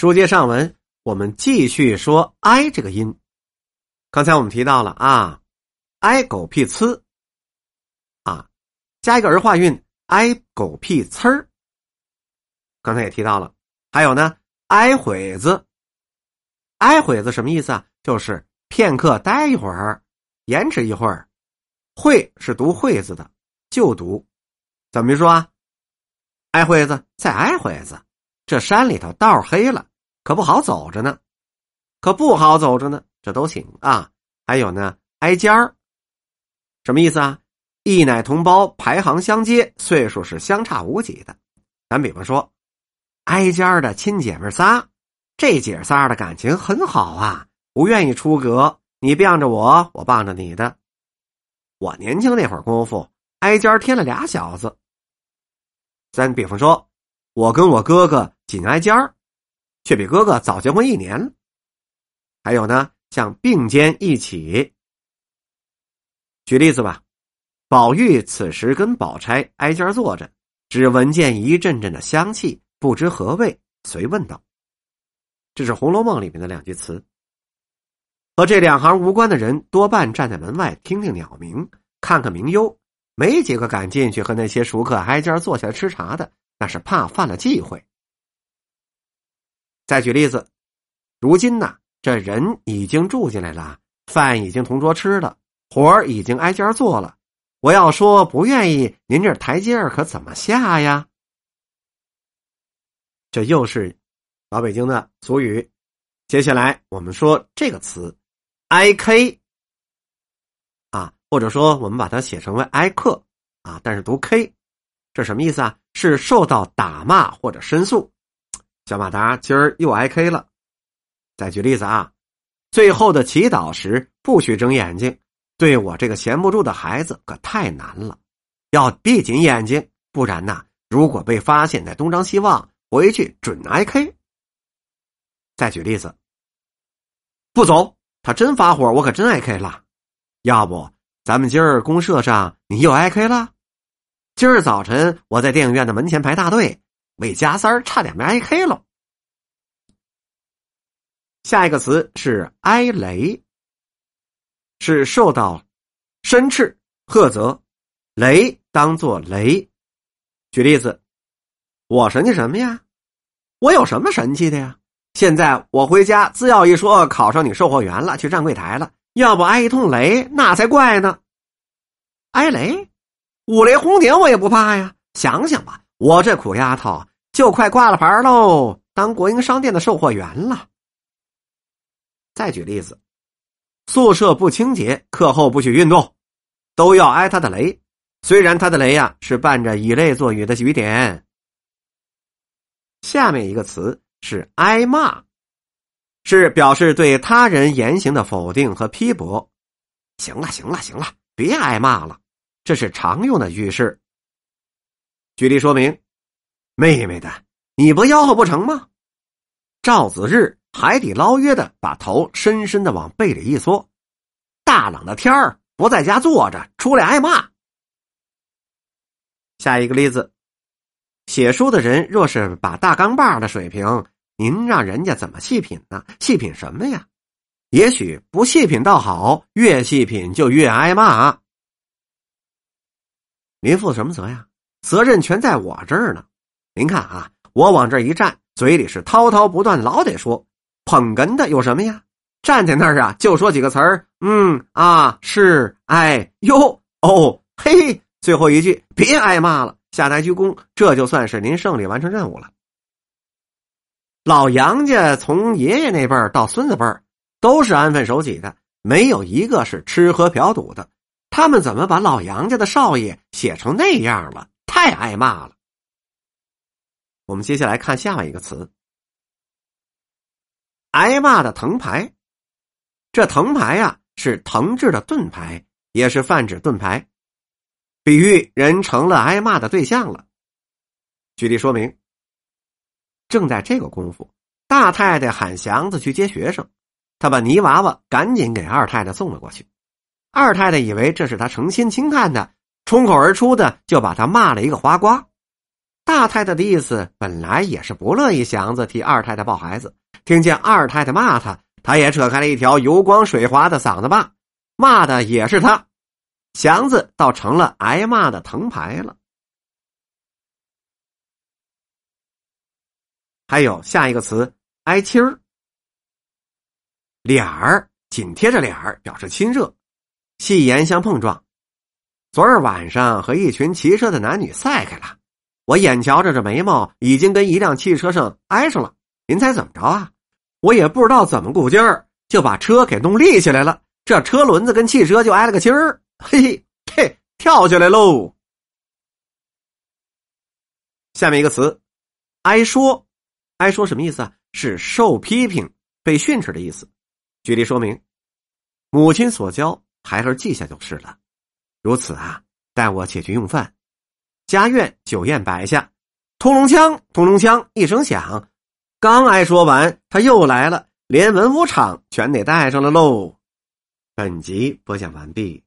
书接上文，我们继续说“哀”这个音。刚才我们提到了啊，“哀狗屁呲”，啊，加一个儿化韵，“哀狗屁呲儿”。刚才也提到了，还有呢，“哀会子”，“哀会子”什么意思啊？就是片刻待一会儿，延迟一会儿。会是读会字的，就读，怎么说啊？哀会子，再哀会子，这山里头道黑了。可不好走着呢，可不好走着呢。这都行啊。还有呢，挨尖儿，什么意思啊？一奶同胞排行相接，岁数是相差无几的。咱比方说，挨尖儿的亲姐妹仨，这姐仨的感情很好啊，不愿意出格。你傍着我，我傍着你的。我年轻那会儿功夫，挨尖添了俩小子。咱比方说，我跟我哥哥紧挨尖儿。却比哥哥早结婚一年。还有呢，像并肩一起。举例子吧，宝玉此时跟宝钗挨肩坐着，只闻见一阵阵的香气，不知何味，随问道：“这是《红楼梦》里面的两句词。和这两行无关的人，多半站在门外听听鸟鸣，看看名优，没几个敢进去和那些熟客挨肩坐下来吃茶的，那是怕犯了忌讳。”再举例子，如今呢，这人已经住进来了，饭已经同桌吃了，活儿已经挨家做了。我要说不愿意，您这台阶儿可怎么下呀？这又是老北京的俗语。接下来我们说这个词，“i k”，啊，或者说我们把它写成为 “i 克”，啊，但是读 “k”，这什么意思啊？是受到打骂或者申诉。小马达今儿又挨 K 了。再举例子啊，最后的祈祷时不许睁眼睛，对我这个闲不住的孩子可太难了，要闭紧眼睛，不然呐，如果被发现，在东张西望，回去准挨 K。再举例子，不走，他真发火，我可真挨 K 了。要不咱们今儿公社上你又挨 K 了？今儿早晨我在电影院的门前排大队。为加三儿差点没挨 K 了。下一个词是挨雷，是受到申斥、喝责，雷当做雷。举例子，我神气什么呀？我有什么神气的呀？现在我回家，自要一说考上你售货员了，去站柜台了，要不挨一通雷，那才怪呢。挨雷，五雷轰顶我也不怕呀。想想吧，我这苦丫头。就快挂了牌喽，当国营商店的售货员了。再举例子，宿舍不清洁，课后不许运动，都要挨他的雷。虽然他的雷呀是伴着以泪作雨的雨点。下面一个词是挨骂，是表示对他人言行的否定和批驳。行了，行了，行了，别挨骂了，这是常用的句式。举例说明。妹妹的，你不吆喝不成吗？赵子日海底捞月的把头深深的往背里一缩，大冷的天儿不在家坐着，出来挨骂。下一个例子，写书的人若是把大钢把的水平，您让人家怎么细品呢？细品什么呀？也许不细品倒好，越细品就越挨骂。您负什么责呀？责任全在我这儿呢。您看啊，我往这一站，嘴里是滔滔不断，老得说，捧哏的有什么呀？站在那儿啊，就说几个词儿，嗯啊，是，哎，哟，哦，嘿，最后一句别挨骂了，下台鞠躬，这就算是您胜利完成任务了。老杨家从爷爷那辈儿到孙子辈儿，都是安分守己的，没有一个是吃喝嫖赌的。他们怎么把老杨家的少爷写成那样了？太挨骂了。我们接下来看下一个词，挨骂的藤牌。这藤牌呀，是藤制的盾牌，也是泛指盾牌，比喻人成了挨骂的对象了。举例说明：正在这个功夫，大太太喊祥子去接学生，他把泥娃娃赶紧给二太太送了过去。二太太以为这是他诚心轻看的，冲口而出的就把他骂了一个花瓜。大太太的意思本来也是不乐意祥子替二太太抱孩子，听见二太太骂他，他也扯开了一条油光水滑的嗓子骂，骂的也是他。祥子倒成了挨骂的藤牌了。还有下一个词“挨亲儿”，脸儿紧贴着脸儿表示亲热，戏言相碰撞。昨儿晚上和一群骑车的男女赛开了，我眼瞧着这眉毛已经跟一辆汽车上挨上了。您猜怎么着啊？我也不知道怎么鼓劲儿，就把车给弄立起来了。这车轮子跟汽车就挨了个亲儿，嘿嘿嘿，跳下来喽。下面一个词，挨说，挨说什么意思啊？是受批评、被训斥的意思。举例说明：母亲所教，孩儿记下就是了。如此啊，带我且去用饭。家院酒宴摆下，通龙枪，通龙枪一声响，刚挨说完，他又来了，连文武场全得带上了喽。本集播讲完毕。